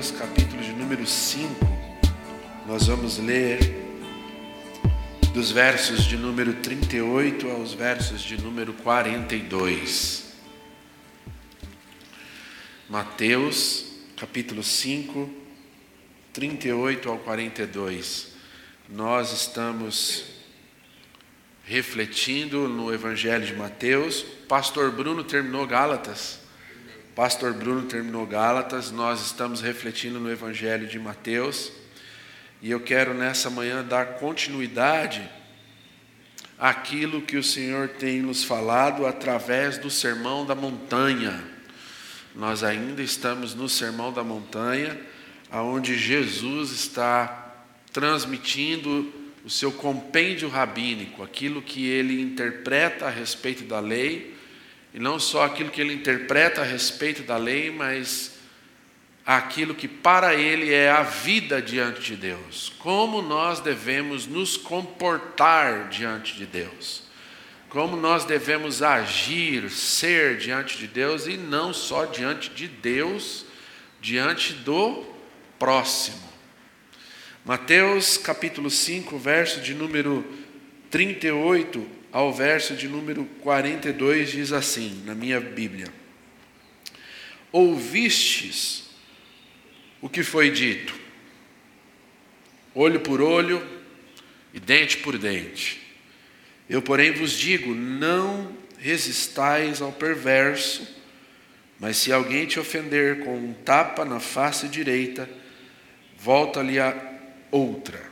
Mateus, capítulo de número 5, nós vamos ler dos versos de número 38 aos versos de número 42. Mateus, capítulo 5, 38 ao 42. Nós estamos refletindo no Evangelho de Mateus. Pastor Bruno terminou Gálatas. Pastor Bruno terminou Gálatas, nós estamos refletindo no Evangelho de Mateus e eu quero nessa manhã dar continuidade àquilo que o Senhor tem nos falado através do Sermão da Montanha. Nós ainda estamos no Sermão da Montanha, aonde Jesus está transmitindo o seu compêndio rabínico, aquilo que ele interpreta a respeito da lei e não só aquilo que ele interpreta a respeito da lei, mas aquilo que para ele é a vida diante de Deus. Como nós devemos nos comportar diante de Deus. Como nós devemos agir, ser diante de Deus e não só diante de Deus, diante do próximo. Mateus capítulo 5, verso de número 38 ao verso de número 42 diz assim, na minha Bíblia: Ouvistes o que foi dito, olho por olho e dente por dente. Eu, porém, vos digo: não resistais ao perverso, mas se alguém te ofender com um tapa na face direita, volta-lhe a outra.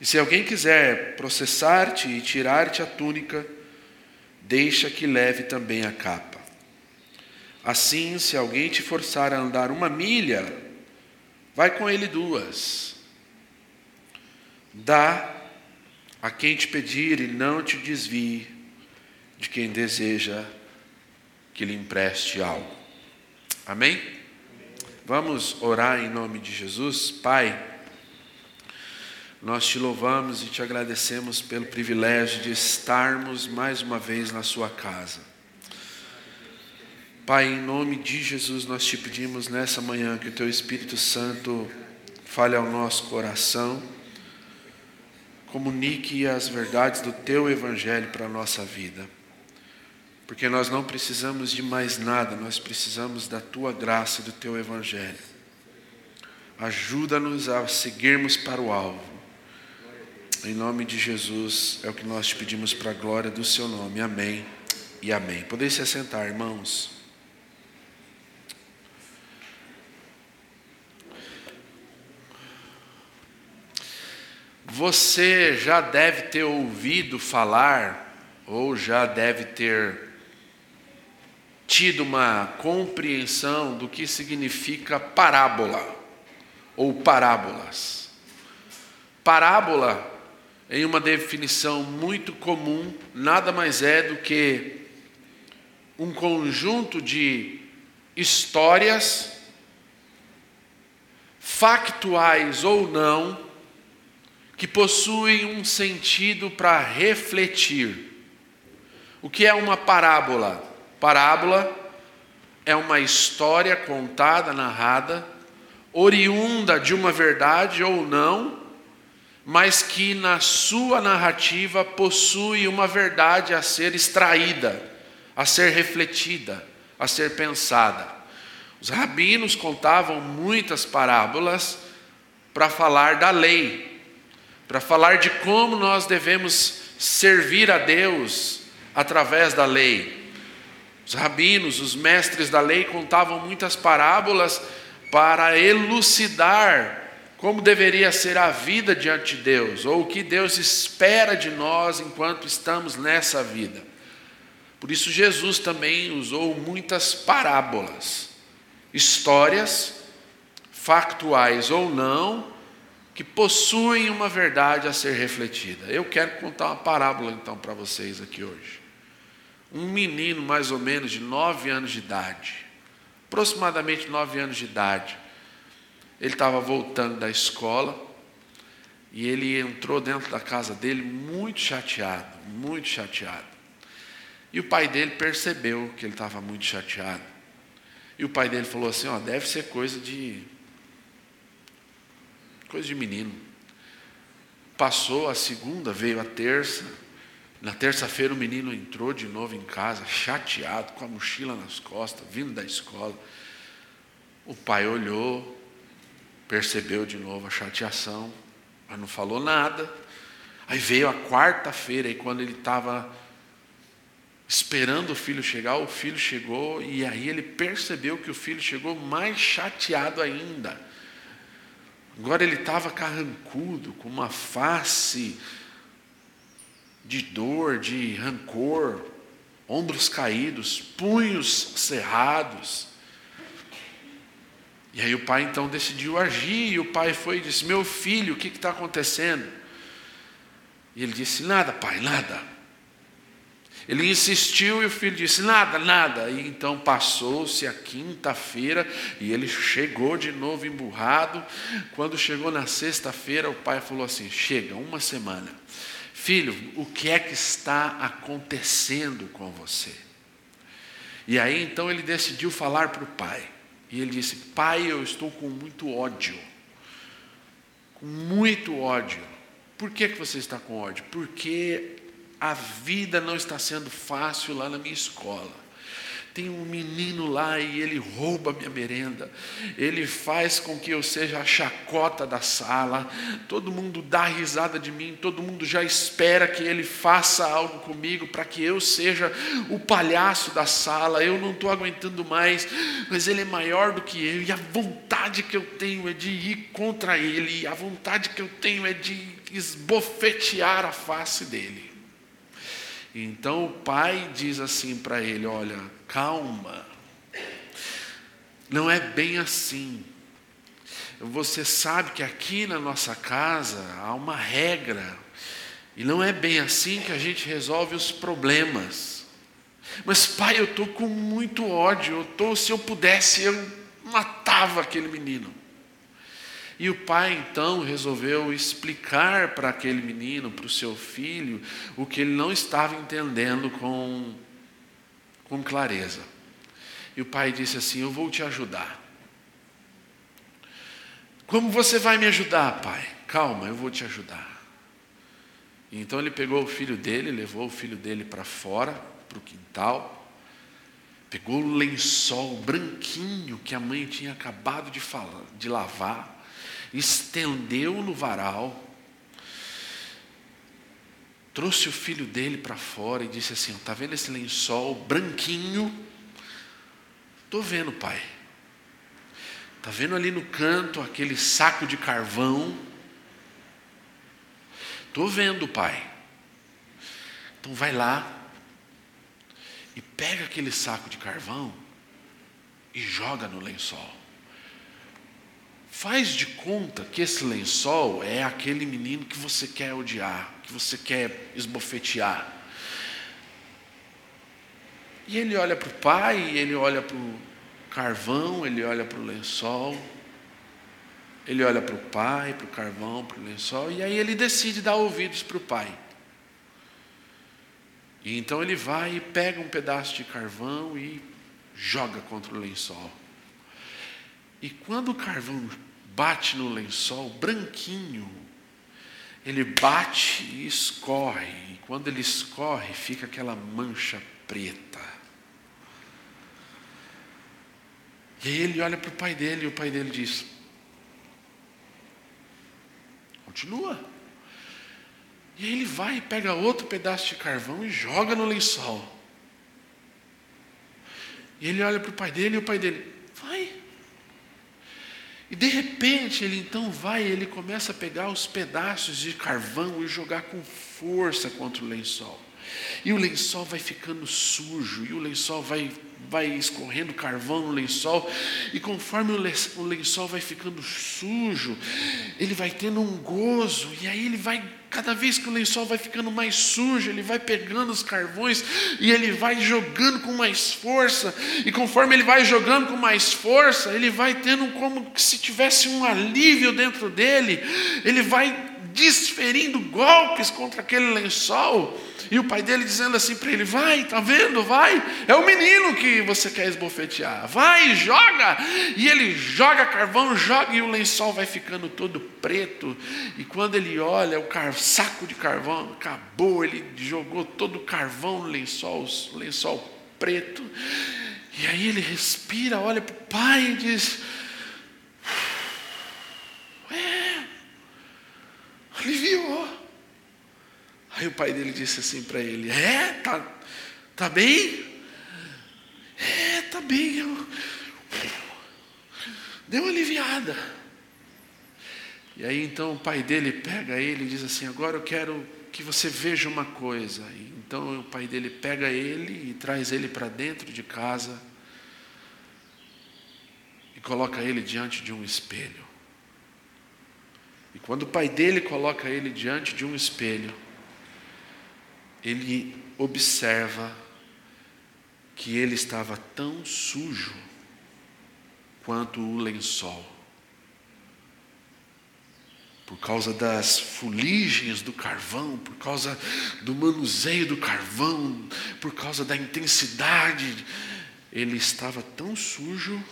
E se alguém quiser processar-te e tirar-te a túnica, deixa que leve também a capa. Assim, se alguém te forçar a andar uma milha, vai com ele duas. Dá a quem te pedir e não te desvie de quem deseja que lhe empreste algo. Amém? Vamos orar em nome de Jesus, Pai. Nós te louvamos e te agradecemos pelo privilégio de estarmos mais uma vez na Sua casa. Pai, em nome de Jesus, nós te pedimos nessa manhã que o Teu Espírito Santo fale ao nosso coração, comunique as verdades do Teu Evangelho para a nossa vida. Porque nós não precisamos de mais nada, nós precisamos da Tua graça e do Teu Evangelho. Ajuda-nos a seguirmos para o alvo em nome de Jesus é o que nós te pedimos para a glória do seu nome. Amém e amém. Podem se assentar, irmãos. Você já deve ter ouvido falar, ou já deve ter tido uma compreensão do que significa parábola ou parábolas. Parábola em uma definição muito comum, nada mais é do que um conjunto de histórias, factuais ou não, que possuem um sentido para refletir. O que é uma parábola? Parábola é uma história contada, narrada, oriunda de uma verdade ou não, mas que na sua narrativa possui uma verdade a ser extraída, a ser refletida, a ser pensada. Os rabinos contavam muitas parábolas para falar da lei, para falar de como nós devemos servir a Deus através da lei. Os rabinos, os mestres da lei contavam muitas parábolas para elucidar como deveria ser a vida diante de Deus, ou o que Deus espera de nós enquanto estamos nessa vida. Por isso, Jesus também usou muitas parábolas, histórias, factuais ou não, que possuem uma verdade a ser refletida. Eu quero contar uma parábola então para vocês aqui hoje. Um menino, mais ou menos, de nove anos de idade, aproximadamente nove anos de idade, ele estava voltando da escola e ele entrou dentro da casa dele muito chateado, muito chateado. E o pai dele percebeu que ele estava muito chateado. E o pai dele falou assim: Ó, deve ser coisa de. coisa de menino. Passou a segunda, veio a terça. Na terça-feira o menino entrou de novo em casa, chateado, com a mochila nas costas, vindo da escola. O pai olhou, percebeu de novo a chateação, mas não falou nada. Aí veio a quarta-feira, e quando ele estava esperando o filho chegar, o filho chegou, e aí ele percebeu que o filho chegou mais chateado ainda. Agora ele estava carrancudo, com uma face de dor, de rancor, ombros caídos, punhos cerrados. E aí o pai então decidiu agir, e o pai foi e disse: Meu filho, o que está acontecendo? E ele disse: Nada, pai, nada. Ele insistiu e o filho disse: Nada, nada. E então passou-se a quinta-feira e ele chegou de novo emburrado. Quando chegou na sexta-feira, o pai falou assim: Chega, uma semana. Filho, o que é que está acontecendo com você? E aí então ele decidiu falar para o pai. E ele disse: Pai, eu estou com muito ódio. Com muito ódio. Por que, que você está com ódio? Porque a vida não está sendo fácil lá na minha escola. Tem um menino lá e ele rouba minha merenda. Ele faz com que eu seja a chacota da sala. Todo mundo dá risada de mim. Todo mundo já espera que ele faça algo comigo para que eu seja o palhaço da sala. Eu não estou aguentando mais, mas ele é maior do que eu. E a vontade que eu tenho é de ir contra ele. A vontade que eu tenho é de esbofetear a face dele. Então o pai diz assim para ele: Olha, calma, não é bem assim. Você sabe que aqui na nossa casa há uma regra, e não é bem assim que a gente resolve os problemas. Mas, pai, eu estou com muito ódio. Eu tô, se eu pudesse, eu matava aquele menino. E o pai então resolveu explicar para aquele menino, para o seu filho, o que ele não estava entendendo com, com clareza. E o pai disse assim: Eu vou te ajudar. Como você vai me ajudar, pai? Calma, eu vou te ajudar. Então ele pegou o filho dele, levou o filho dele para fora, para o quintal, pegou o lençol branquinho que a mãe tinha acabado de, falar, de lavar, estendeu no varal, trouxe o filho dele para fora e disse assim: Está vendo esse lençol branquinho? Estou vendo, pai. Está vendo ali no canto aquele saco de carvão? Estou vendo, pai. Então vai lá e pega aquele saco de carvão e joga no lençol. Faz de conta que esse lençol é aquele menino que você quer odiar, que você quer esbofetear. E ele olha para o pai, ele olha para o carvão, ele olha para o lençol, ele olha para o pai, para o carvão, para o lençol, e aí ele decide dar ouvidos para o pai. E então ele vai e pega um pedaço de carvão e joga contra o lençol. E quando o carvão bate no lençol branquinho, ele bate e escorre, e quando ele escorre, fica aquela mancha preta. E aí ele olha para o pai dele e o pai dele diz: Continua. E aí ele vai e pega outro pedaço de carvão e joga no lençol. E ele olha para o pai dele e o pai dele, vai, e de repente ele então vai, ele começa a pegar os pedaços de carvão e jogar com força contra o lençol. E o lençol vai ficando sujo, e o lençol vai, vai escorrendo carvão no lençol, e conforme o lençol vai ficando sujo, ele vai tendo um gozo, e aí ele vai Cada vez que o lençol vai ficando mais sujo, ele vai pegando os carvões e ele vai jogando com mais força. E conforme ele vai jogando com mais força, ele vai tendo como se tivesse um alívio dentro dele. Ele vai desferindo golpes contra aquele lençol. E o pai dele dizendo assim para ele: Vai, tá vendo? Vai, é o menino que você quer esbofetear. Vai, joga. E ele joga carvão, joga e o lençol vai ficando todo preto. E quando ele olha, o saco de carvão acabou, ele jogou todo o carvão no lençol, o lençol preto. E aí ele respira, olha para o pai e diz: É, aliviou. Aí o pai dele disse assim para ele: É, tá, tá bem? É, tá bem. Eu... Deu uma aliviada. E aí então o pai dele pega ele e diz assim: Agora eu quero que você veja uma coisa. E, então o pai dele pega ele e traz ele para dentro de casa e coloca ele diante de um espelho. E quando o pai dele coloca ele diante de um espelho, ele observa que ele estava tão sujo quanto o lençol. Por causa das fuligens do carvão, por causa do manuseio do carvão, por causa da intensidade, ele estava tão sujo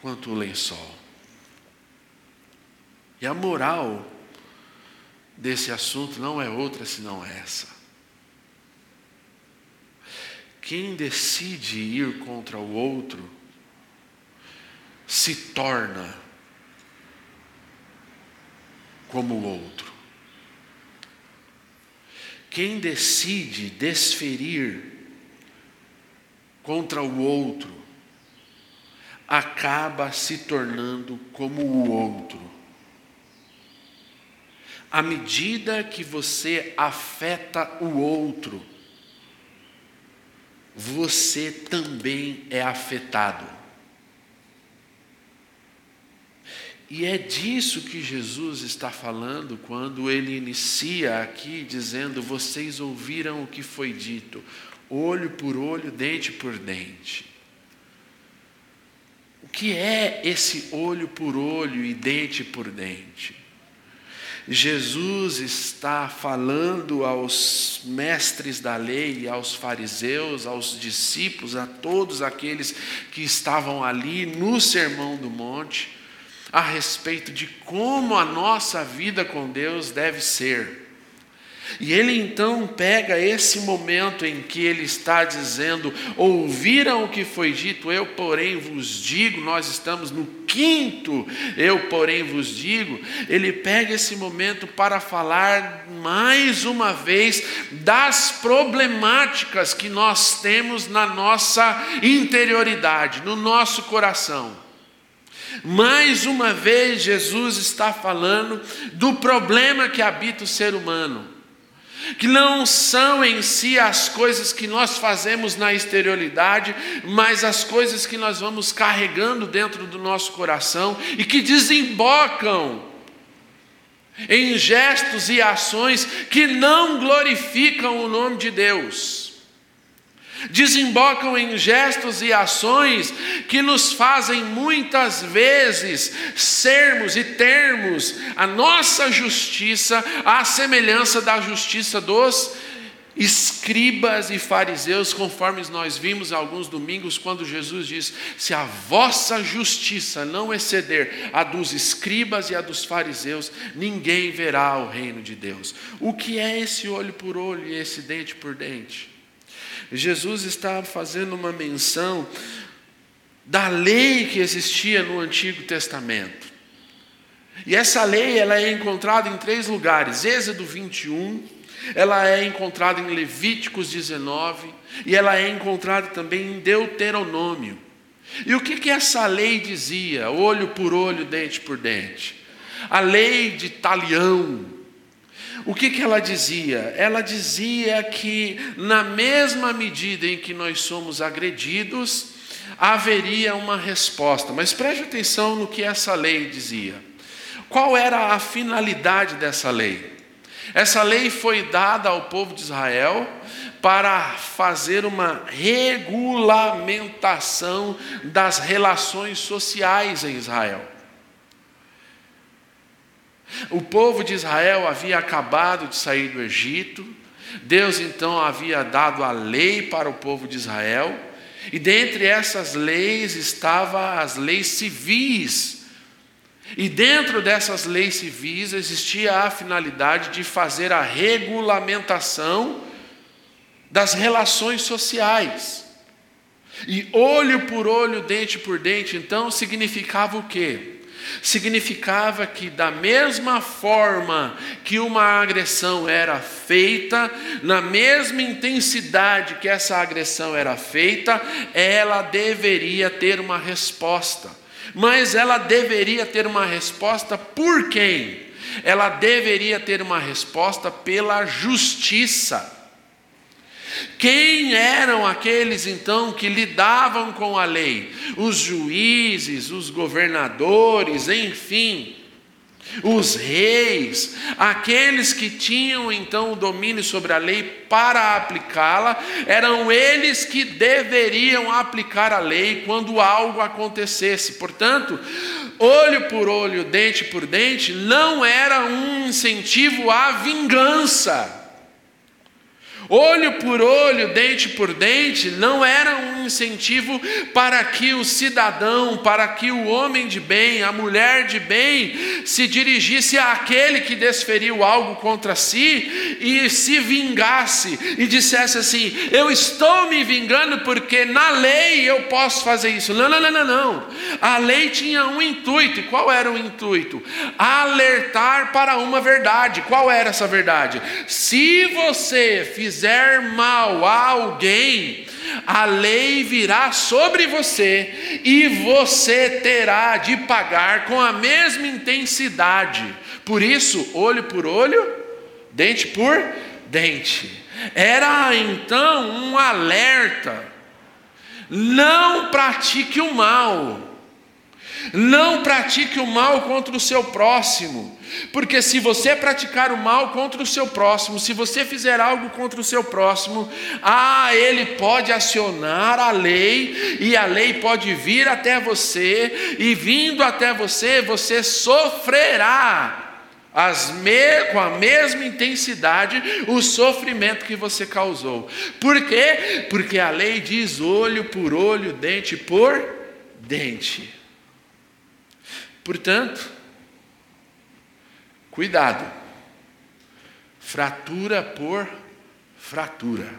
quanto o lençol. E a moral desse assunto não é outra senão essa. Quem decide ir contra o outro se torna como o outro. Quem decide desferir contra o outro acaba se tornando como o outro. À medida que você afeta o outro, você também é afetado. E é disso que Jesus está falando quando ele inicia aqui dizendo: Vocês ouviram o que foi dito, olho por olho, dente por dente. O que é esse olho por olho e dente por dente? Jesus está falando aos mestres da lei, aos fariseus, aos discípulos, a todos aqueles que estavam ali no Sermão do Monte, a respeito de como a nossa vida com Deus deve ser. E ele então pega esse momento em que ele está dizendo: Ouviram o que foi dito, eu, porém, vos digo. Nós estamos no quinto, eu, porém, vos digo. Ele pega esse momento para falar mais uma vez das problemáticas que nós temos na nossa interioridade, no nosso coração. Mais uma vez, Jesus está falando do problema que habita o ser humano que não são em si as coisas que nós fazemos na exterioridade, mas as coisas que nós vamos carregando dentro do nosso coração e que desembocam em gestos e ações que não glorificam o nome de Deus desembocam em gestos e ações que nos fazem muitas vezes sermos e termos a nossa justiça à semelhança da justiça dos escribas e fariseus, conforme nós vimos alguns domingos, quando Jesus diz: Se a vossa justiça não exceder a dos escribas e a dos fariseus, ninguém verá o reino de Deus. O que é esse olho por olho e esse dente por dente? Jesus estava fazendo uma menção da lei que existia no Antigo Testamento. E essa lei ela é encontrada em três lugares: Êxodo 21, ela é encontrada em Levíticos 19 e ela é encontrada também em Deuteronômio. E o que que essa lei dizia? Olho por olho, dente por dente. A lei de talião, o que, que ela dizia? Ela dizia que, na mesma medida em que nós somos agredidos, haveria uma resposta. Mas preste atenção no que essa lei dizia. Qual era a finalidade dessa lei? Essa lei foi dada ao povo de Israel para fazer uma regulamentação das relações sociais em Israel. O povo de Israel havia acabado de sair do Egito, Deus então havia dado a lei para o povo de Israel, e dentre essas leis estavam as leis civis. E dentro dessas leis civis existia a finalidade de fazer a regulamentação das relações sociais. E olho por olho, dente por dente, então significava o quê? Significava que, da mesma forma que uma agressão era feita, na mesma intensidade que essa agressão era feita, ela deveria ter uma resposta. Mas ela deveria ter uma resposta por quem? Ela deveria ter uma resposta pela justiça. Quem eram aqueles então que lidavam com a lei? Os juízes, os governadores, enfim, os reis, aqueles que tinham então o domínio sobre a lei para aplicá-la, eram eles que deveriam aplicar a lei quando algo acontecesse. Portanto, olho por olho, dente por dente, não era um incentivo à vingança Olho por olho, dente por dente, não era um incentivo para que o cidadão, para que o homem de bem, a mulher de bem, se dirigisse àquele que desferiu algo contra si e se vingasse e dissesse assim: Eu estou me vingando porque na lei eu posso fazer isso. Não, não, não, não, não. A lei tinha um intuito, e qual era o intuito? Alertar para uma verdade. Qual era essa verdade? Se você fizer fizer mal a alguém, a lei virá sobre você e você terá de pagar com a mesma intensidade. Por isso, olho por olho, dente por dente. Era então um alerta: não pratique o mal. Não pratique o mal contra o seu próximo, porque se você praticar o mal contra o seu próximo, se você fizer algo contra o seu próximo, ah, ele pode acionar a lei e a lei pode vir até você e vindo até você, você sofrerá me, com a mesma intensidade o sofrimento que você causou. Por quê? Porque a lei diz olho por olho, dente por dente. Portanto, cuidado. Fratura por fratura.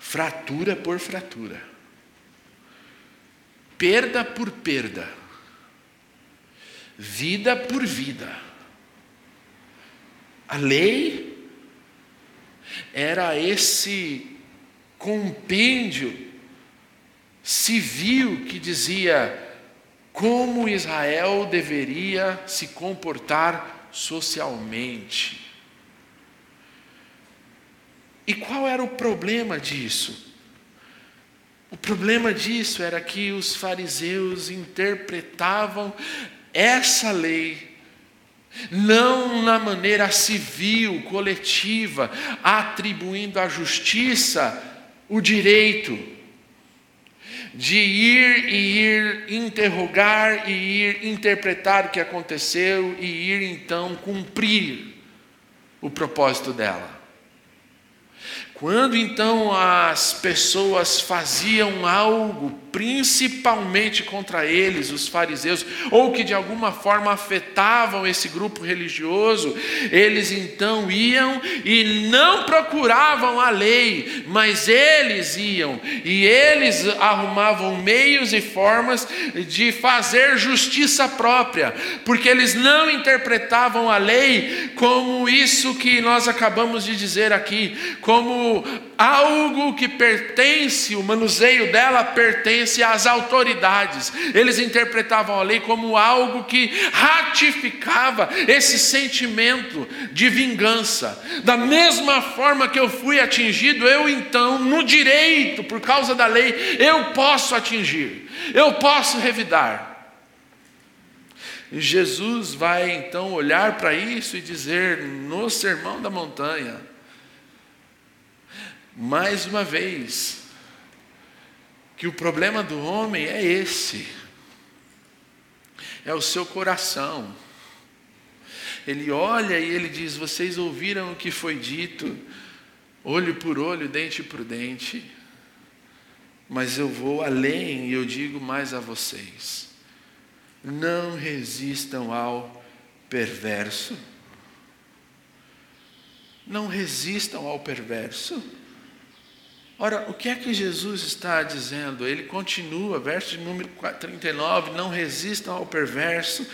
Fratura por fratura. Perda por perda. Vida por vida. A lei era esse compêndio civil que dizia como Israel deveria se comportar socialmente. E qual era o problema disso? O problema disso era que os fariseus interpretavam essa lei não na maneira civil, coletiva, atribuindo à justiça o direito, de ir e ir interrogar e ir interpretar o que aconteceu e ir então cumprir o propósito dela. Quando então as pessoas faziam algo, principalmente contra eles, os fariseus, ou que de alguma forma afetavam esse grupo religioso, eles então iam e não procuravam a lei, mas eles iam e eles arrumavam meios e formas de fazer justiça própria, porque eles não interpretavam a lei como isso que nós acabamos de dizer aqui, como algo que pertence, o manuseio dela pertence às autoridades. Eles interpretavam a lei como algo que ratificava esse sentimento de vingança. Da mesma forma que eu fui atingido, eu então, no direito, por causa da lei, eu posso atingir, eu posso revidar. Jesus vai então olhar para isso e dizer no Sermão da Montanha: mais uma vez, que o problema do homem é esse. é o seu coração. Ele olha e ele diz: Vocês ouviram o que foi dito, olho por olho, dente por dente, mas eu vou além e eu digo mais a vocês: não resistam ao perverso. Não resistam ao perverso. Ora, o que é que Jesus está dizendo? Ele continua, verso de número 39, não resistam ao perverso,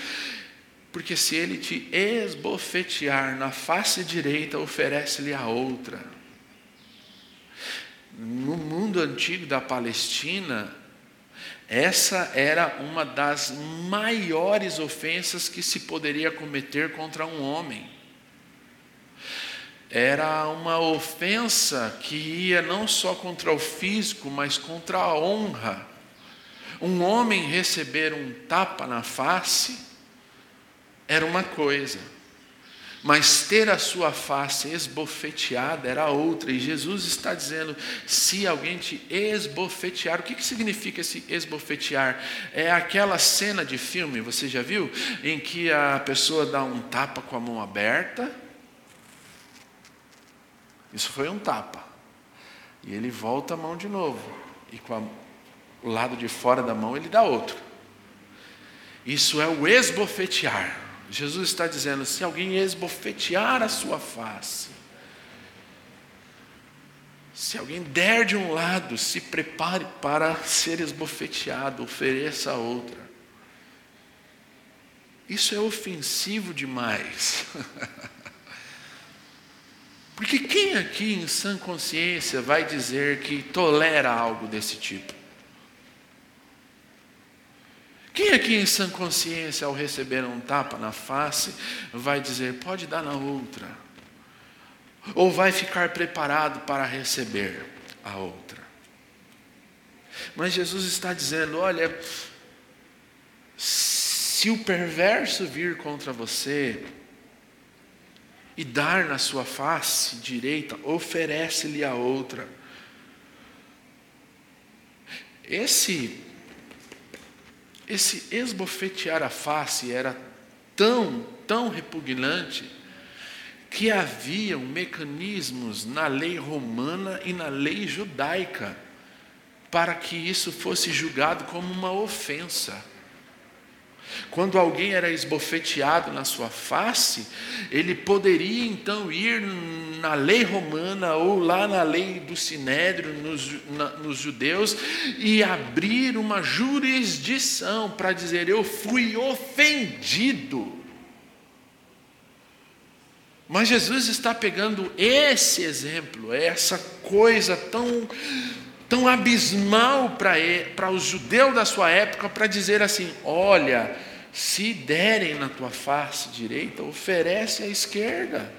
porque se ele te esbofetear na face direita, oferece-lhe a outra. No mundo antigo da Palestina, essa era uma das maiores ofensas que se poderia cometer contra um homem. Era uma ofensa que ia não só contra o físico, mas contra a honra. Um homem receber um tapa na face era uma coisa, mas ter a sua face esbofeteada era outra. E Jesus está dizendo: se alguém te esbofetear, o que, que significa esse esbofetear? É aquela cena de filme, você já viu? Em que a pessoa dá um tapa com a mão aberta. Isso foi um tapa. E ele volta a mão de novo. E com a, o lado de fora da mão ele dá outro. Isso é o esbofetear. Jesus está dizendo: se alguém esbofetear a sua face, se alguém der de um lado, se prepare para ser esbofeteado, ofereça a outra. Isso é ofensivo demais. Porque quem aqui em sã consciência vai dizer que tolera algo desse tipo? Quem aqui em sã consciência, ao receber um tapa na face, vai dizer, pode dar na outra? Ou vai ficar preparado para receber a outra? Mas Jesus está dizendo: olha, se o perverso vir contra você e dar na sua face direita, oferece-lhe a outra. Esse esse esbofetear a face era tão, tão repugnante, que haviam mecanismos na lei romana e na lei judaica para que isso fosse julgado como uma ofensa. Quando alguém era esbofeteado na sua face, ele poderia então ir na lei romana ou lá na lei do sinédrio, nos, na, nos judeus, e abrir uma jurisdição para dizer: Eu fui ofendido. Mas Jesus está pegando esse exemplo, essa coisa tão tão abismal para os judeus da sua época para dizer assim: olha, se derem na tua face direita, oferece a esquerda.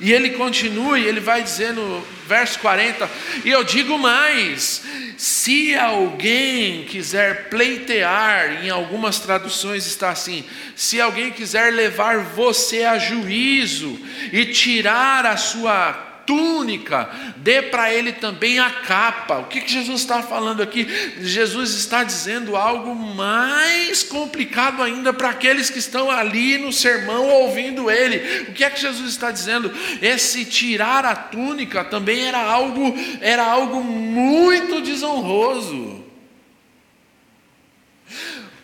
E ele continua e ele vai dizer no verso 40: E eu digo mais: se alguém quiser pleitear, em algumas traduções está assim, se alguém quiser levar você a juízo e tirar a sua túnica, dê para ele também a capa. O que, que Jesus está falando aqui? Jesus está dizendo algo mais complicado ainda para aqueles que estão ali no sermão ouvindo ele. O que é que Jesus está dizendo? Esse tirar a túnica também era algo, era algo muito desonroso.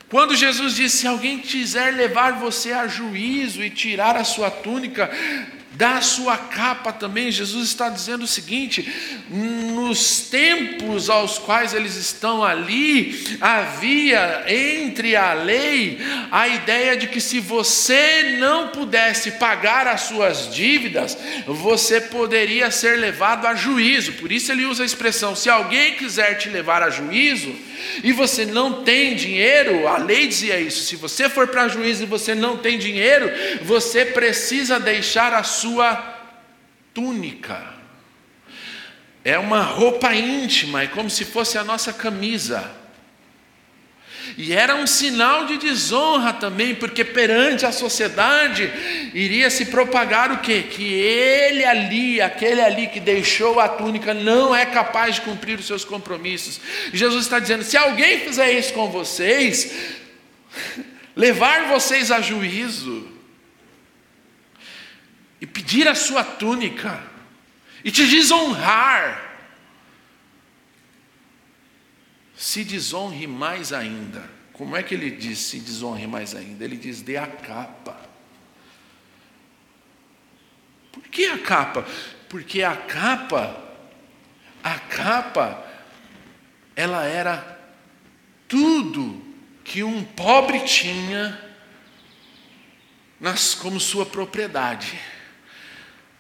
Quando Jesus disse: Se alguém quiser levar você a juízo e tirar a sua túnica, da sua capa também, Jesus está dizendo o seguinte: nos tempos aos quais eles estão ali, havia entre a lei a ideia de que se você não pudesse pagar as suas dívidas, você poderia ser levado a juízo. Por isso ele usa a expressão: se alguém quiser te levar a juízo, e você não tem dinheiro, a lei dizia isso: se você for para juízo e você não tem dinheiro, você precisa deixar a sua túnica. É uma roupa íntima, é como se fosse a nossa camisa. E era um sinal de desonra também, porque perante a sociedade iria se propagar o quê? Que ele ali, aquele ali que deixou a túnica, não é capaz de cumprir os seus compromissos. E Jesus está dizendo: se alguém fizer isso com vocês, levar vocês a juízo, e pedir a sua túnica, e te desonrar, se desonre mais ainda. Como é que ele diz se desonre mais ainda? Ele diz: dê a capa. Por que a capa? Porque a capa, a capa, ela era tudo que um pobre tinha nas, como sua propriedade.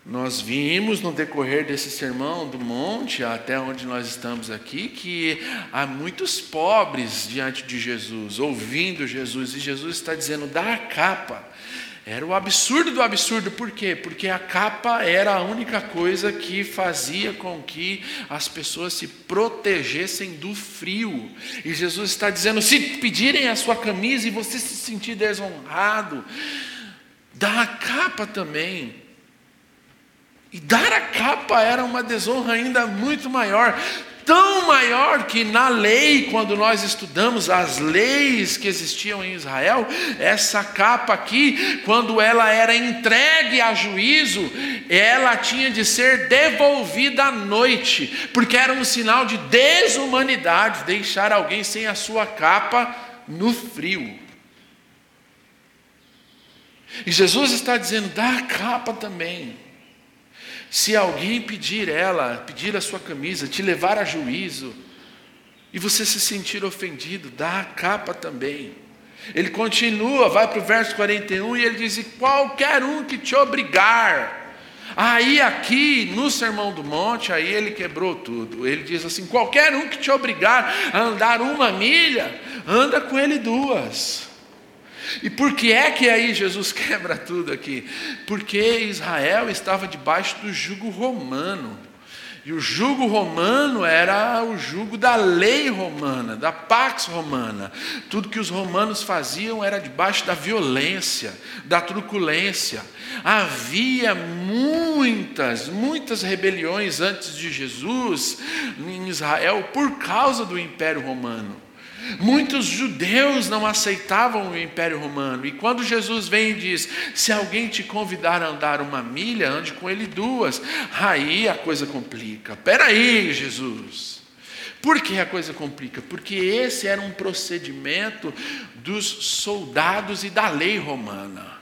Nós vimos no decorrer desse sermão do monte, até onde nós estamos aqui, que há muitos pobres diante de Jesus, ouvindo Jesus, e Jesus está dizendo: dá a capa. Era o absurdo do absurdo, por quê? Porque a capa era a única coisa que fazia com que as pessoas se protegessem do frio. E Jesus está dizendo: se pedirem a sua camisa e você se sentir desonrado, dá a capa também. E dar a capa era uma desonra ainda muito maior, tão maior que na lei, quando nós estudamos as leis que existiam em Israel, essa capa aqui, quando ela era entregue a juízo, ela tinha de ser devolvida à noite, porque era um sinal de desumanidade deixar alguém sem a sua capa no frio. E Jesus está dizendo: dá a capa também. Se alguém pedir ela, pedir a sua camisa, te levar a juízo, e você se sentir ofendido, dá a capa também. Ele continua, vai para o verso 41 e ele diz: qualquer um que te obrigar. Aí, aqui no Sermão do Monte, aí ele quebrou tudo. Ele diz assim: qualquer um que te obrigar a andar uma milha, anda com ele duas. E por que é que aí Jesus quebra tudo aqui? Porque Israel estava debaixo do jugo romano. E o jugo romano era o jugo da lei romana, da pax romana. Tudo que os romanos faziam era debaixo da violência, da truculência. Havia muitas, muitas rebeliões antes de Jesus em Israel por causa do Império Romano. Muitos judeus não aceitavam o Império Romano, e quando Jesus vem e diz: Se alguém te convidar a andar uma milha, ande com ele duas, aí a coisa complica. Peraí, Jesus. Por que a coisa complica? Porque esse era um procedimento dos soldados e da lei romana.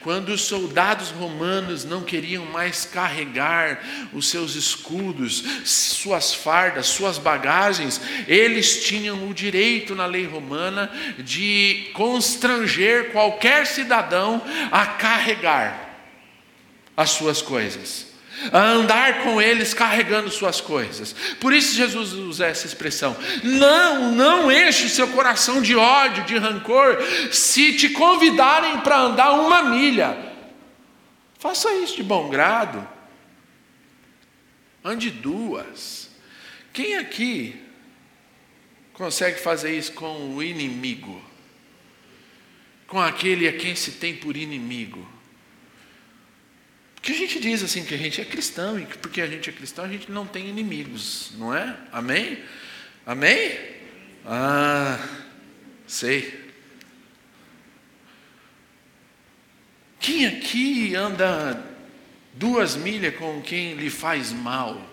Quando os soldados romanos não queriam mais carregar os seus escudos, suas fardas, suas bagagens, eles tinham o direito na lei romana de constranger qualquer cidadão a carregar as suas coisas a andar com eles carregando suas coisas. Por isso Jesus usa essa expressão. Não, não enche seu coração de ódio, de rancor, se te convidarem para andar uma milha. Faça isso de bom grado. Ande duas. Quem aqui consegue fazer isso com o inimigo? Com aquele a quem se tem por inimigo? Que a gente diz assim que a gente é cristão e que porque a gente é cristão a gente não tem inimigos, não é? Amém? Amém? Ah, sei. Quem aqui anda duas milhas com quem lhe faz mal?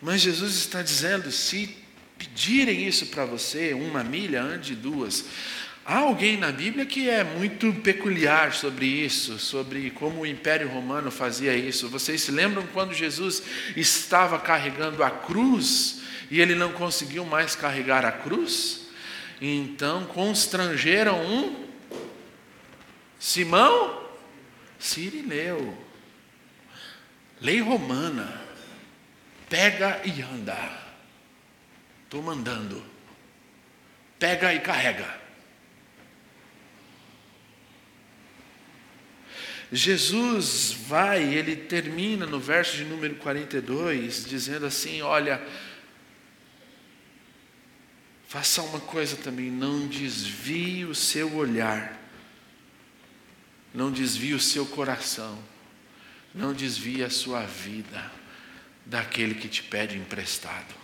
Mas Jesus está dizendo: se pedirem isso para você, uma milha, ande duas. Há alguém na Bíblia que é muito peculiar sobre isso, sobre como o Império Romano fazia isso. Vocês se lembram quando Jesus estava carregando a cruz e ele não conseguiu mais carregar a cruz? Então constrangeram um Simão Sirineu. Lei romana. Pega e anda. Estou mandando. Pega e carrega. Jesus vai, ele termina no verso de número 42, dizendo assim: Olha, faça uma coisa também, não desvie o seu olhar, não desvie o seu coração, não desvie a sua vida daquele que te pede emprestado.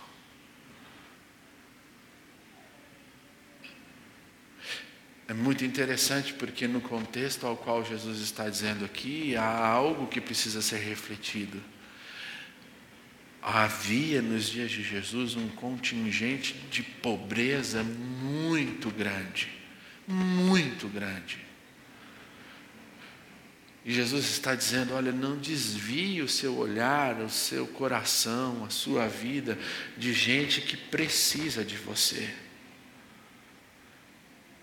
É muito interessante porque no contexto ao qual Jesus está dizendo aqui, há algo que precisa ser refletido. Havia nos dias de Jesus um contingente de pobreza muito grande, muito grande. E Jesus está dizendo: olha, não desvie o seu olhar, o seu coração, a sua vida de gente que precisa de você.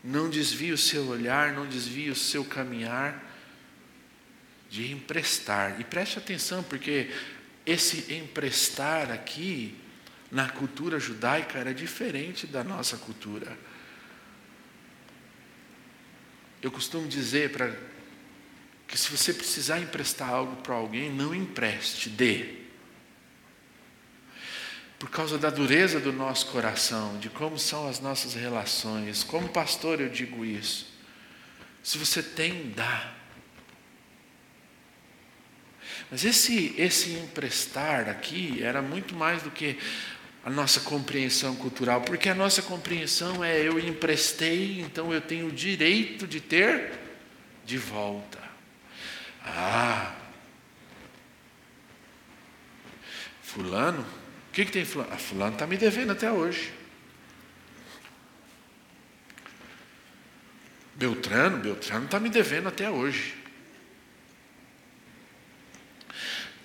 Não desvie o seu olhar, não desvie o seu caminhar de emprestar. E preste atenção, porque esse emprestar aqui, na cultura judaica, era diferente da nossa cultura. Eu costumo dizer para que se você precisar emprestar algo para alguém, não empreste, dê. Por causa da dureza do nosso coração, de como são as nossas relações, como pastor eu digo isso. Se você tem, dá. Mas esse, esse emprestar aqui era muito mais do que a nossa compreensão cultural, porque a nossa compreensão é eu emprestei, então eu tenho o direito de ter de volta. Ah, Fulano, que, que tem Fulano? Ah, Fulano está me devendo até hoje. Beltrano, Beltrano está me devendo até hoje.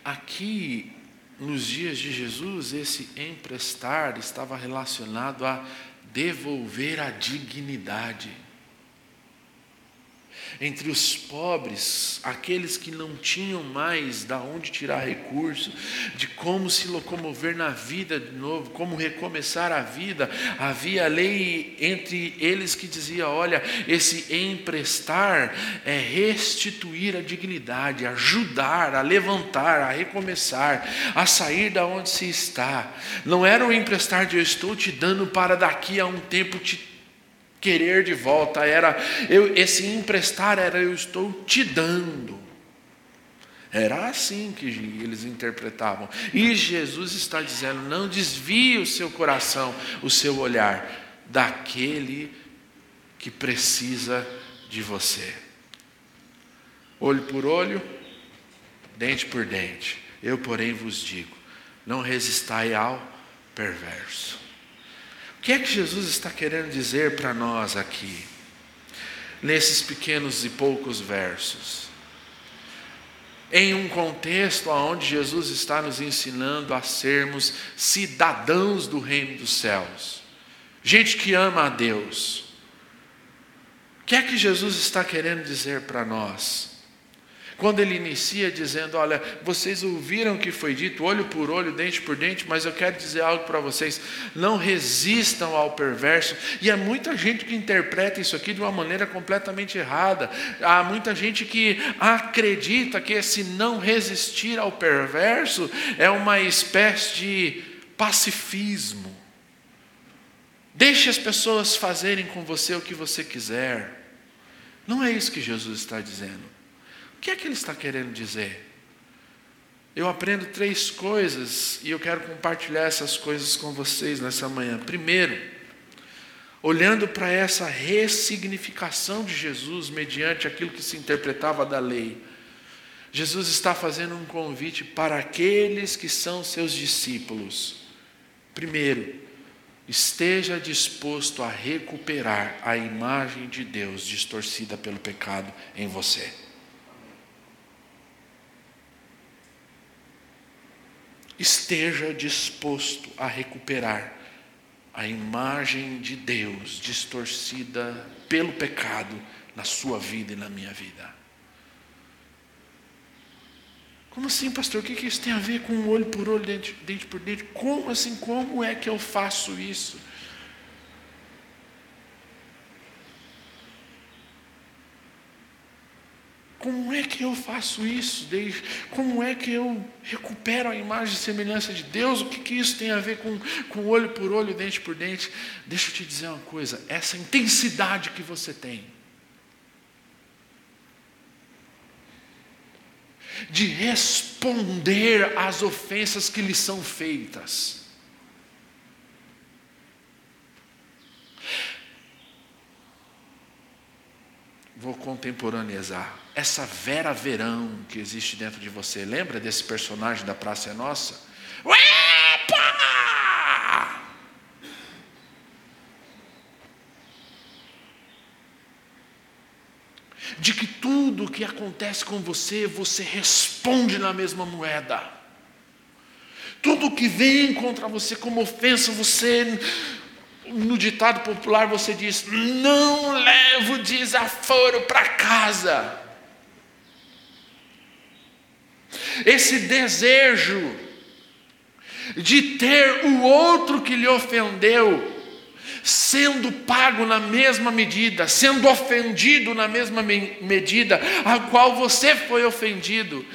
Aqui, nos dias de Jesus, esse emprestar estava relacionado a devolver a dignidade entre os pobres, aqueles que não tinham mais da onde tirar recurso, de como se locomover na vida de novo, como recomeçar a vida. Havia lei entre eles que dizia: olha, esse emprestar é restituir a dignidade, ajudar a levantar, a recomeçar, a sair da onde se está. Não era o emprestar de eu estou te dando para daqui a um tempo te querer de volta, era eu, esse emprestar era eu estou te dando. Era assim que eles interpretavam. E Jesus está dizendo: não desvie o seu coração, o seu olhar daquele que precisa de você. Olho por olho, dente por dente. Eu, porém, vos digo: não resistai ao perverso. O que é que Jesus está querendo dizer para nós aqui, nesses pequenos e poucos versos? Em um contexto onde Jesus está nos ensinando a sermos cidadãos do reino dos céus, gente que ama a Deus. O que é que Jesus está querendo dizer para nós? Quando ele inicia dizendo: Olha, vocês ouviram o que foi dito, olho por olho, dente por dente, mas eu quero dizer algo para vocês: não resistam ao perverso. E há muita gente que interpreta isso aqui de uma maneira completamente errada. Há muita gente que acredita que esse não resistir ao perverso é uma espécie de pacifismo. Deixe as pessoas fazerem com você o que você quiser. Não é isso que Jesus está dizendo. Que é que ele está querendo dizer? Eu aprendo três coisas e eu quero compartilhar essas coisas com vocês nessa manhã. Primeiro, olhando para essa ressignificação de Jesus mediante aquilo que se interpretava da lei, Jesus está fazendo um convite para aqueles que são seus discípulos. Primeiro, esteja disposto a recuperar a imagem de Deus distorcida pelo pecado em você. Esteja disposto a recuperar a imagem de Deus distorcida pelo pecado na sua vida e na minha vida. Como assim, pastor? O que isso tem a ver com olho por olho, dente, por dente? Como assim? Como é que eu faço isso? Como é que eu faço isso? Como é que eu recupero a imagem e semelhança de Deus? O que, que isso tem a ver com, com olho por olho, dente por dente? Deixa eu te dizer uma coisa: essa intensidade que você tem de responder às ofensas que lhe são feitas. vou contemporaneizar. Essa Vera Verão que existe dentro de você, lembra desse personagem da Praça é Nossa? Epa! De que tudo que acontece com você, você responde na mesma moeda. Tudo que vem contra você como ofensa, você no ditado popular você diz: não levo desaforo para casa. Esse desejo de ter o outro que lhe ofendeu sendo pago na mesma medida, sendo ofendido na mesma medida a qual você foi ofendido.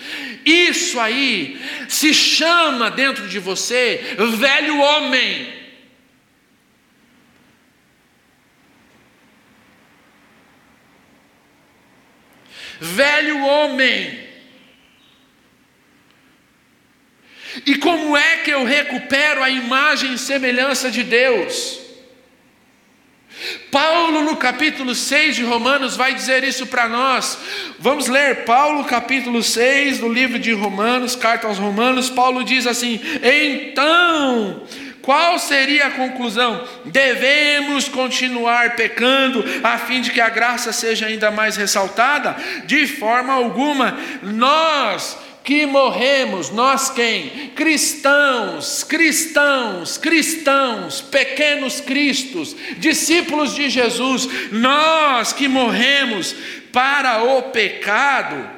Isso aí se chama dentro de você velho homem. velho homem. E como é que eu recupero a imagem e semelhança de Deus? Paulo, no capítulo 6 de Romanos, vai dizer isso para nós. Vamos ler Paulo, capítulo 6 do livro de Romanos, carta aos Romanos. Paulo diz assim: Então, qual seria a conclusão? Devemos continuar pecando a fim de que a graça seja ainda mais ressaltada? De forma alguma, nós que morremos, nós quem? Cristãos, cristãos, cristãos, pequenos cristos, discípulos de Jesus, nós que morremos para o pecado,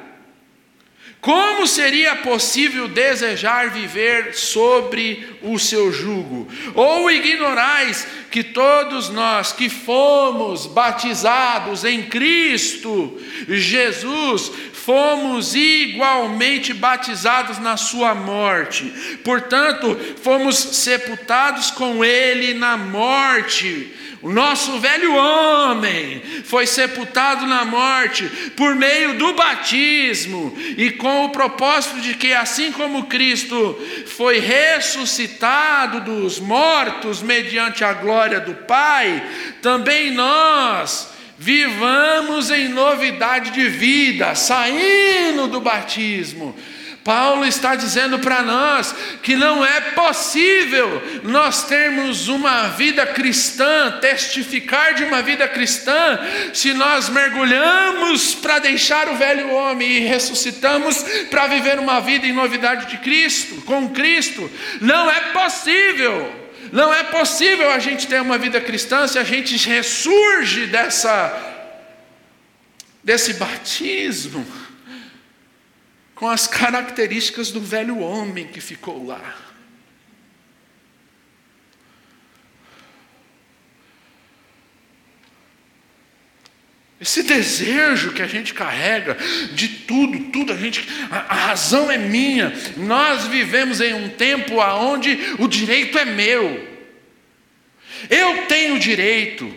como seria possível desejar viver sobre o seu jugo? Ou ignorais que todos nós que fomos batizados em Cristo Jesus, fomos igualmente batizados na sua morte. Portanto, fomos sepultados com ele na morte o nosso velho homem foi sepultado na morte por meio do batismo e com o propósito de que, assim como Cristo foi ressuscitado dos mortos mediante a glória do Pai, também nós vivamos em novidade de vida, saindo do batismo Paulo está dizendo para nós que não é possível nós termos uma vida cristã, testificar de uma vida cristã, se nós mergulhamos para deixar o velho homem e ressuscitamos para viver uma vida em novidade de Cristo, com Cristo. Não é possível. Não é possível a gente ter uma vida cristã se a gente ressurge dessa desse batismo com as características do velho homem que ficou lá. Esse desejo que a gente carrega de tudo, tudo a gente, a, a, razão é minha. Nós vivemos em um tempo onde o direito é meu. Eu tenho direito.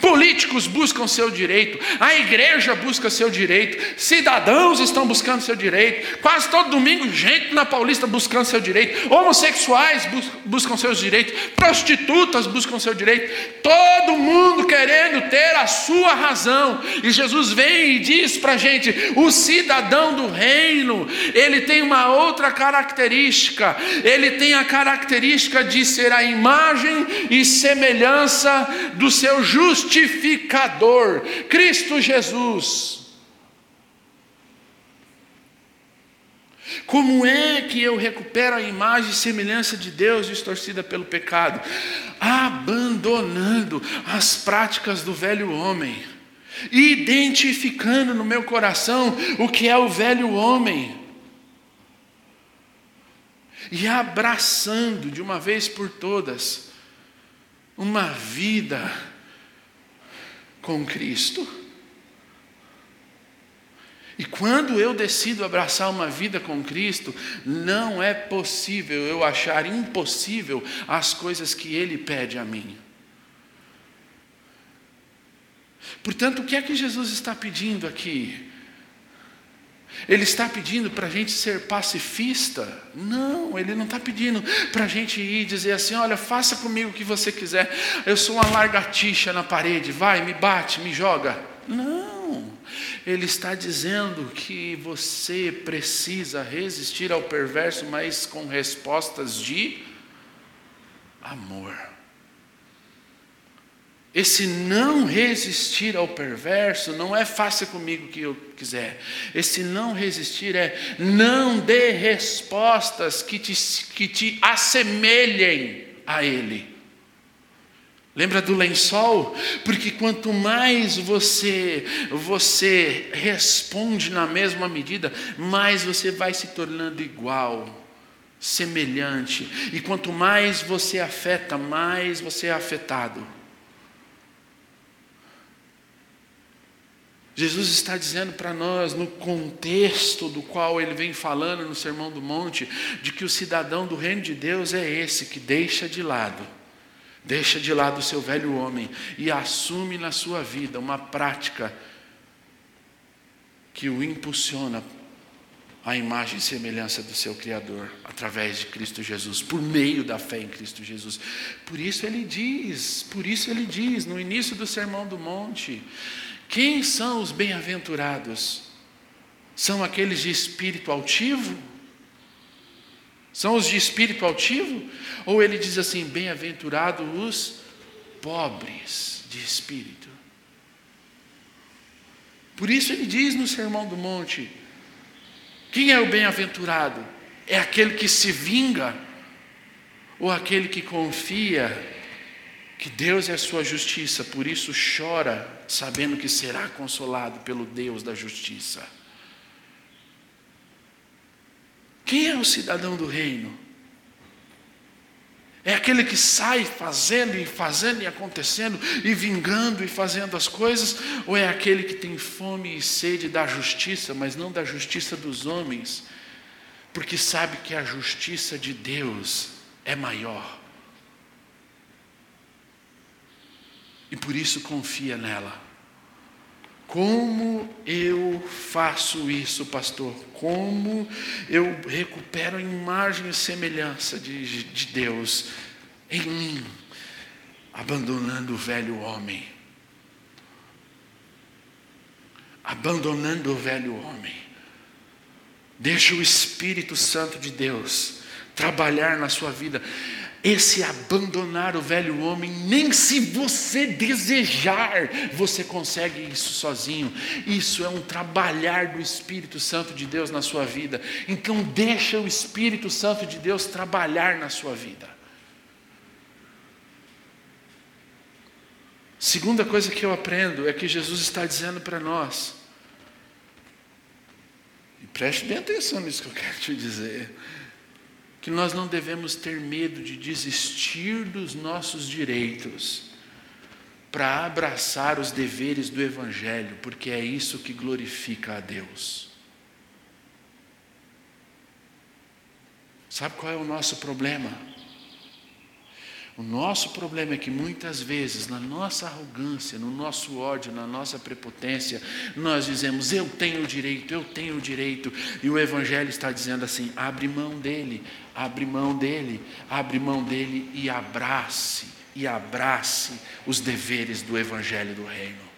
Políticos buscam seu direito, a igreja busca seu direito, cidadãos estão buscando seu direito, quase todo domingo, gente na Paulista buscando seu direito, homossexuais bus buscam seus direitos, prostitutas buscam seu direito, todo mundo querendo ter a sua razão, e Jesus vem e diz para a gente: o cidadão do reino, ele tem uma outra característica, ele tem a característica de ser a imagem e semelhança do seu justo justificador, Cristo Jesus. Como é que eu recupero a imagem e semelhança de Deus distorcida pelo pecado? Abandonando as práticas do velho homem, identificando no meu coração o que é o velho homem, e abraçando de uma vez por todas uma vida com Cristo. E quando eu decido abraçar uma vida com Cristo, não é possível eu achar impossível as coisas que Ele pede a mim. Portanto, o que é que Jesus está pedindo aqui? Ele está pedindo para a gente ser pacifista? Não, ele não está pedindo para a gente ir dizer assim: olha, faça comigo o que você quiser. Eu sou uma largatixa na parede, vai, me bate, me joga. Não, ele está dizendo que você precisa resistir ao perverso, mas com respostas de amor. Esse não resistir ao perverso não é faça comigo o que eu quiser. Esse não resistir é não dê respostas que te, que te assemelhem a ele. Lembra do lençol? Porque quanto mais você você responde na mesma medida, mais você vai se tornando igual, semelhante. E quanto mais você afeta, mais você é afetado. Jesus está dizendo para nós, no contexto do qual ele vem falando no Sermão do Monte, de que o cidadão do reino de Deus é esse que deixa de lado, deixa de lado o seu velho homem e assume na sua vida uma prática que o impulsiona à imagem e semelhança do seu Criador, através de Cristo Jesus, por meio da fé em Cristo Jesus. Por isso ele diz, por isso ele diz no início do Sermão do Monte, quem são os bem-aventurados? São aqueles de espírito altivo? São os de espírito altivo? Ou ele diz assim: bem-aventurados os pobres de espírito? Por isso ele diz no Sermão do Monte: quem é o bem-aventurado? É aquele que se vinga ou aquele que confia que Deus é a sua justiça, por isso chora, sabendo que será consolado pelo Deus da justiça. Quem é o cidadão do reino? É aquele que sai fazendo e fazendo e acontecendo e vingando e fazendo as coisas? Ou é aquele que tem fome e sede da justiça, mas não da justiça dos homens, porque sabe que a justiça de Deus é maior? E por isso confia nela. Como eu faço isso, pastor? Como eu recupero a imagem e semelhança de, de Deus em mim, abandonando o velho homem? Abandonando o velho homem. Deixa o Espírito Santo de Deus trabalhar na sua vida esse abandonar o velho homem, nem se você desejar, você consegue isso sozinho. Isso é um trabalhar do Espírito Santo de Deus na sua vida. Então deixa o Espírito Santo de Deus trabalhar na sua vida. Segunda coisa que eu aprendo é que Jesus está dizendo para nós. E preste bem atenção nisso que eu quero te dizer que nós não devemos ter medo de desistir dos nossos direitos para abraçar os deveres do Evangelho, porque é isso que glorifica a Deus. Sabe qual é o nosso problema? O nosso problema é que muitas vezes, na nossa arrogância, no nosso ódio, na nossa prepotência, nós dizemos: Eu tenho o direito, eu tenho o direito, e o Evangelho está dizendo assim: abre mão dele, abre mão dele, abre mão dele e abrace, e abrace os deveres do Evangelho do Reino.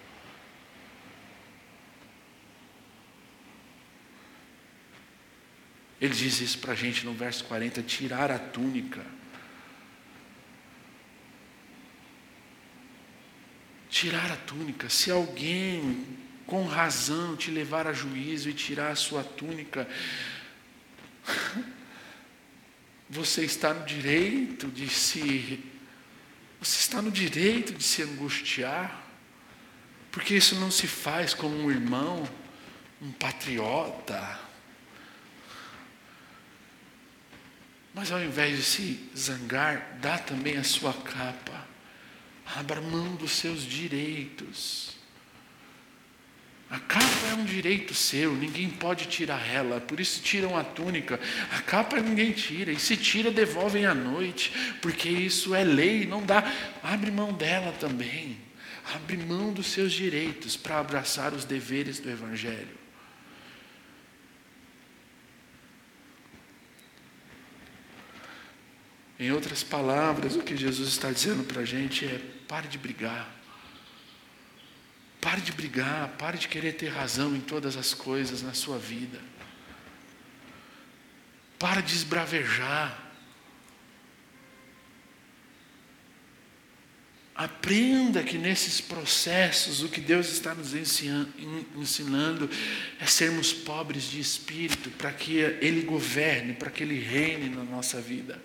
Ele diz isso para a gente no verso 40: tirar a túnica. Tirar a túnica. Se alguém com razão te levar a juízo e tirar a sua túnica, você está no direito de se você está no direito de se angustiar, porque isso não se faz como um irmão, um patriota. Mas ao invés de se zangar, dá também a sua capa Abra mão dos seus direitos. A capa é um direito seu, ninguém pode tirar ela, por isso tiram a túnica. A capa ninguém tira, e se tira, devolvem à noite, porque isso é lei, não dá. Abre mão dela também. Abre mão dos seus direitos para abraçar os deveres do Evangelho. Em outras palavras, o que Jesus está dizendo para a gente é: pare de brigar. Pare de brigar, pare de querer ter razão em todas as coisas na sua vida. Para de esbravejar. Aprenda que nesses processos o que Deus está nos ensinando é sermos pobres de espírito, para que Ele governe, para que Ele reine na nossa vida.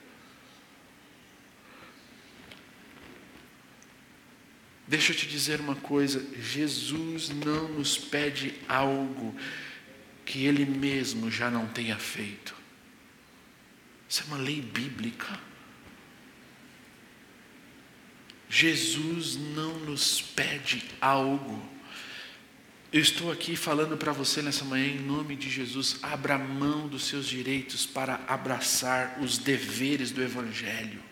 Deixa eu te dizer uma coisa: Jesus não nos pede algo que Ele mesmo já não tenha feito. Isso é uma lei bíblica. Jesus não nos pede algo. Eu estou aqui falando para você nessa manhã, em nome de Jesus, abra mão dos seus direitos para abraçar os deveres do Evangelho.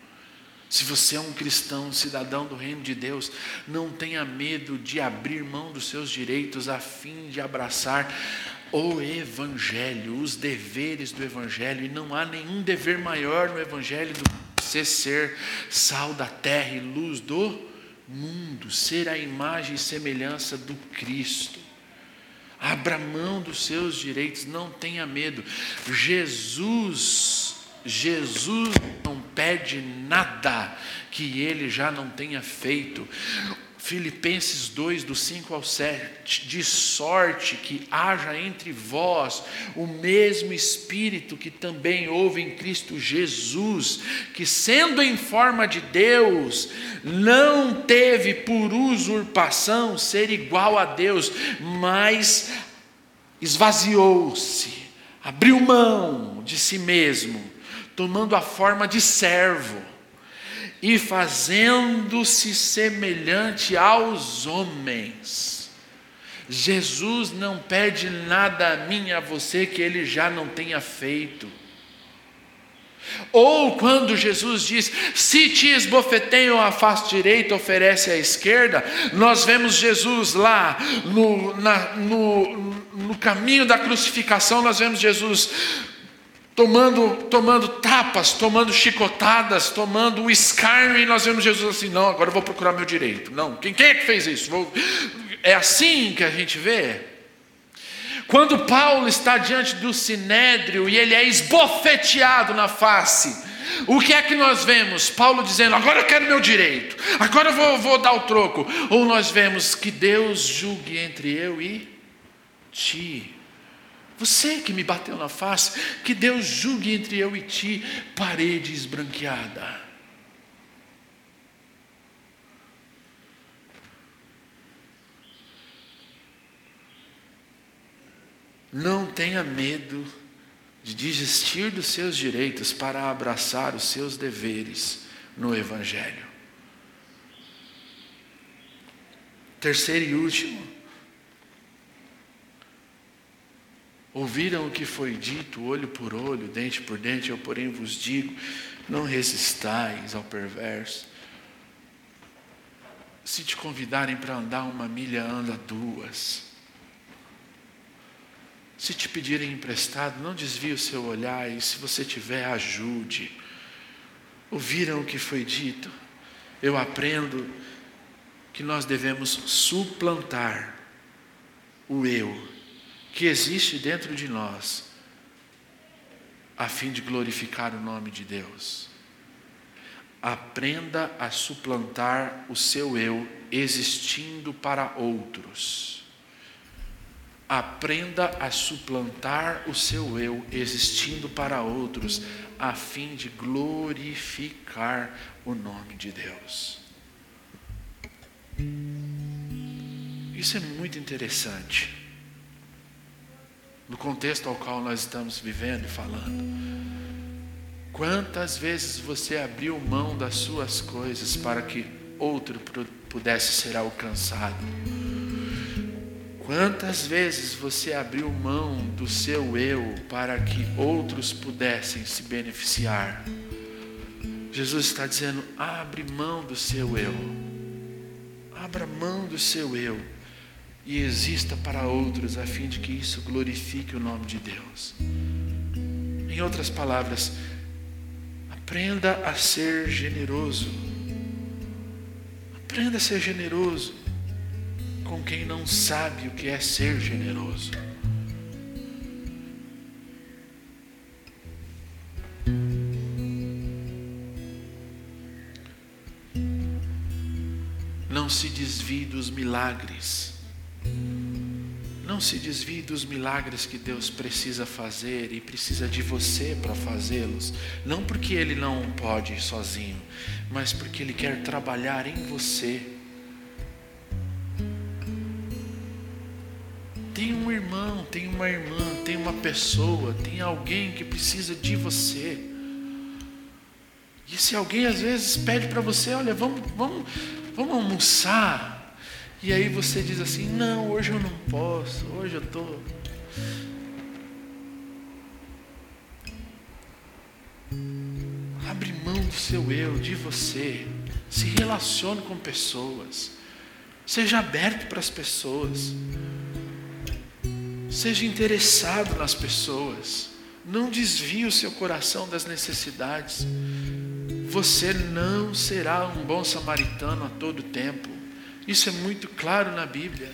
Se você é um cristão, cidadão do reino de Deus, não tenha medo de abrir mão dos seus direitos a fim de abraçar o Evangelho, os deveres do Evangelho, e não há nenhum dever maior no Evangelho do que você ser sal da terra e luz do mundo, ser a imagem e semelhança do Cristo. Abra mão dos seus direitos, não tenha medo. Jesus, Jesus não pede nada que ele já não tenha feito. Filipenses 2, do 5 ao 7, de sorte que haja entre vós o mesmo Espírito que também houve em Cristo Jesus, que sendo em forma de Deus, não teve por usurpação ser igual a Deus, mas esvaziou-se, abriu mão de si mesmo, tomando a forma de servo e fazendo-se semelhante aos homens. Jesus não pede nada a mim a você que ele já não tenha feito. Ou quando Jesus diz: Se te esbofeteiam a face direita, oferece a esquerda, nós vemos Jesus lá no, na, no, no caminho da crucificação, nós vemos Jesus tomando, tomando tapas, tomando chicotadas, tomando o escárnio, e nós vemos Jesus assim: não, agora eu vou procurar meu direito. Não, quem, quem é que fez isso? Vou... É assim que a gente vê. Quando Paulo está diante do sinédrio e ele é esbofeteado na face, o que é que nós vemos? Paulo dizendo: agora eu quero meu direito, agora eu vou, vou dar o troco. Ou nós vemos que Deus julgue entre eu e ti. Você que me bateu na face, que Deus julgue entre eu e ti, parede esbranqueada. Não tenha medo de desistir dos seus direitos para abraçar os seus deveres no Evangelho. Terceiro e último, Ouviram o que foi dito, olho por olho, dente por dente, eu, porém, vos digo: não resistais ao perverso. Se te convidarem para andar uma milha, anda duas. Se te pedirem emprestado, não desvie o seu olhar, e se você tiver, ajude. Ouviram o que foi dito? Eu aprendo que nós devemos suplantar o eu que existe dentro de nós, a fim de glorificar o nome de Deus. Aprenda a suplantar o seu eu existindo para outros. Aprenda a suplantar o seu eu existindo para outros, a fim de glorificar o nome de Deus. Isso é muito interessante no contexto ao qual nós estamos vivendo e falando. Quantas vezes você abriu mão das suas coisas para que outro pudesse ser alcançado? Quantas vezes você abriu mão do seu eu para que outros pudessem se beneficiar? Jesus está dizendo: abre mão do seu eu. Abra mão do seu eu e exista para outros, a fim de que isso glorifique o nome de Deus. Em outras palavras, Aprenda a ser generoso. Aprenda a ser generoso com quem não sabe o que é ser generoso. Não se desvie dos milagres. Não se desvie dos milagres que Deus precisa fazer e precisa de você para fazê-los. Não porque Ele não pode sozinho, mas porque Ele quer trabalhar em você. Tem um irmão, tem uma irmã, tem uma pessoa, tem alguém que precisa de você. E se alguém às vezes pede para você, olha, vamos, vamos, vamos almoçar, e aí você diz assim: não, hoje eu não posso, hoje eu estou. Abre mão do seu eu, de você. Se relacione com pessoas. Seja aberto para as pessoas. Seja interessado nas pessoas. Não desvie o seu coração das necessidades. Você não será um bom samaritano a todo tempo. Isso é muito claro na Bíblia.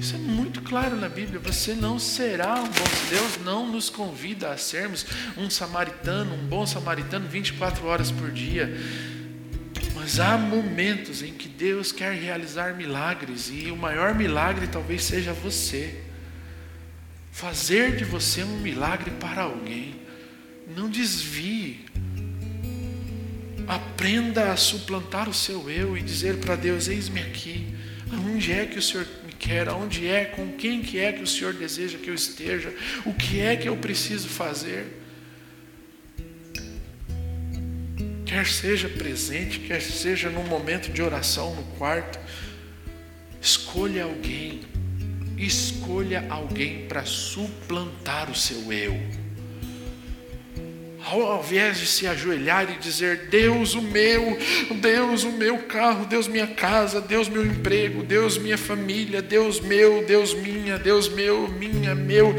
Isso é muito claro na Bíblia. Você não será um bom. Deus não nos convida a sermos um samaritano, um bom samaritano 24 horas por dia. Mas há momentos em que Deus quer realizar milagres e o maior milagre talvez seja você. Fazer de você um milagre para alguém. Não desvie Aprenda a suplantar o seu eu e dizer para Deus: Eis-me aqui. Aonde é que o Senhor me quer? Aonde é? Com quem que é que o Senhor deseja que eu esteja? O que é que eu preciso fazer? Quer seja presente, quer seja num momento de oração no quarto, escolha alguém. Escolha alguém para suplantar o seu eu ao invés de se ajoelhar e dizer: Deus, o meu, Deus, o meu carro, Deus, minha casa, Deus, meu emprego, Deus, minha família, Deus, meu, Deus, minha, Deus, meu, minha, meu.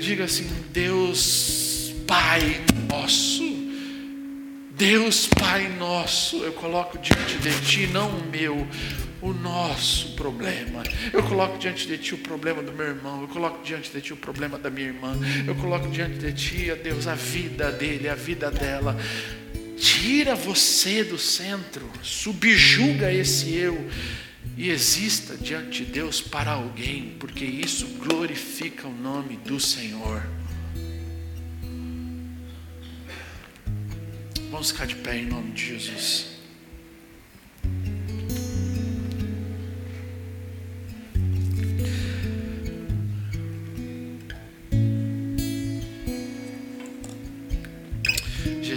Diga assim: Deus, Pai nosso. Deus Pai nosso, eu coloco diante de Ti, não o meu, o nosso problema. Eu coloco diante de Ti o problema do meu irmão, eu coloco diante de Ti o problema da minha irmã, eu coloco diante de Ti, ó Deus, a vida dele, a vida dela. Tira você do centro, subjuga esse eu e exista diante de Deus para alguém, porque isso glorifica o nome do Senhor. Vamos ficar de pé em nome de Jesus.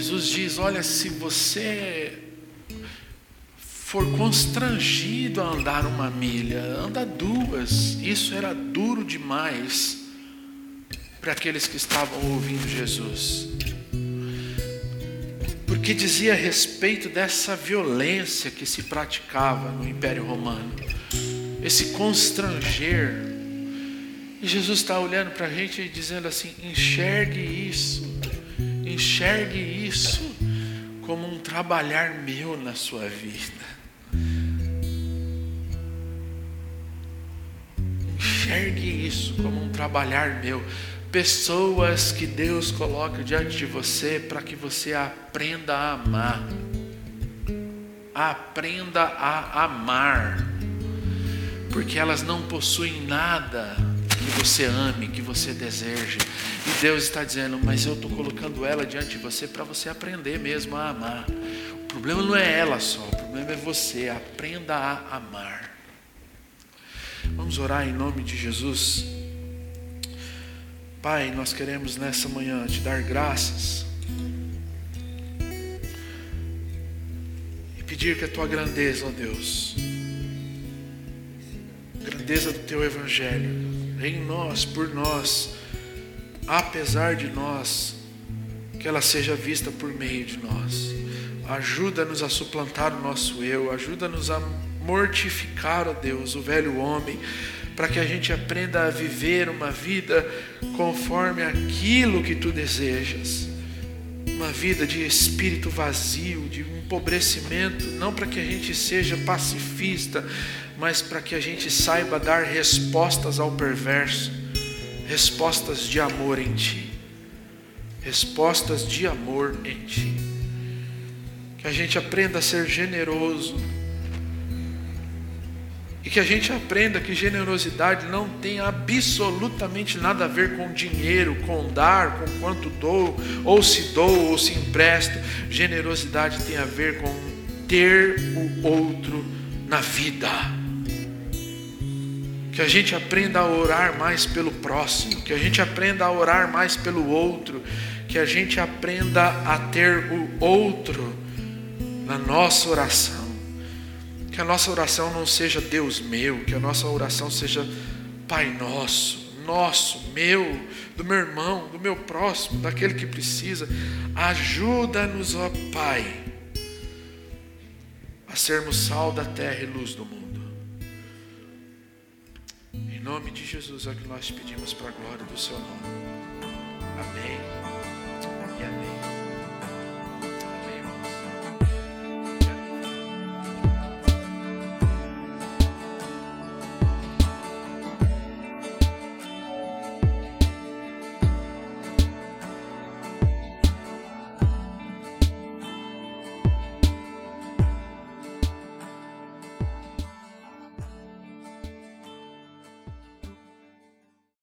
Jesus diz: Olha, se você for constrangido a andar uma milha, anda duas. Isso era duro demais para aqueles que estavam ouvindo Jesus. Porque dizia a respeito dessa violência que se praticava no Império Romano, esse constranger. E Jesus está olhando para a gente e dizendo assim: enxergue isso Enxergue isso como um trabalhar meu na sua vida. Enxergue isso como um trabalhar meu. Pessoas que Deus coloca diante de você para que você aprenda a amar. Aprenda a amar. Porque elas não possuem nada que você ame, que você deseje. E Deus está dizendo, mas eu estou colocando ela diante de você para você aprender mesmo a amar. O problema não é ela só, o problema é você. Aprenda a amar. Vamos orar em nome de Jesus. Pai, nós queremos nessa manhã te dar graças. E pedir que a tua grandeza, ó Deus, grandeza do teu evangelho, em nós, por nós, apesar de nós, que ela seja vista por meio de nós. Ajuda-nos a suplantar o nosso eu, ajuda-nos a mortificar, ó Deus, o velho homem, para que a gente aprenda a viver uma vida conforme aquilo que tu desejas. uma vida de espírito vazio, de empobrecimento, não para que a gente seja pacifista, mas para que a gente saiba dar respostas ao perverso, respostas de amor em Ti, respostas de amor em Ti. Que a gente aprenda a ser generoso, e que a gente aprenda que generosidade não tem absolutamente nada a ver com dinheiro, com dar, com quanto dou, ou se dou, ou se empresto. Generosidade tem a ver com ter o outro na vida. Que a gente aprenda a orar mais pelo próximo, que a gente aprenda a orar mais pelo outro, que a gente aprenda a ter o outro na nossa oração que a nossa oração não seja Deus meu, que a nossa oração seja Pai nosso, nosso, meu, do meu irmão, do meu próximo, daquele que precisa. Ajuda-nos, ó Pai, a sermos sal da terra e luz do mundo nome de Jesus é o que nós pedimos para a glória do seu nome. Amém.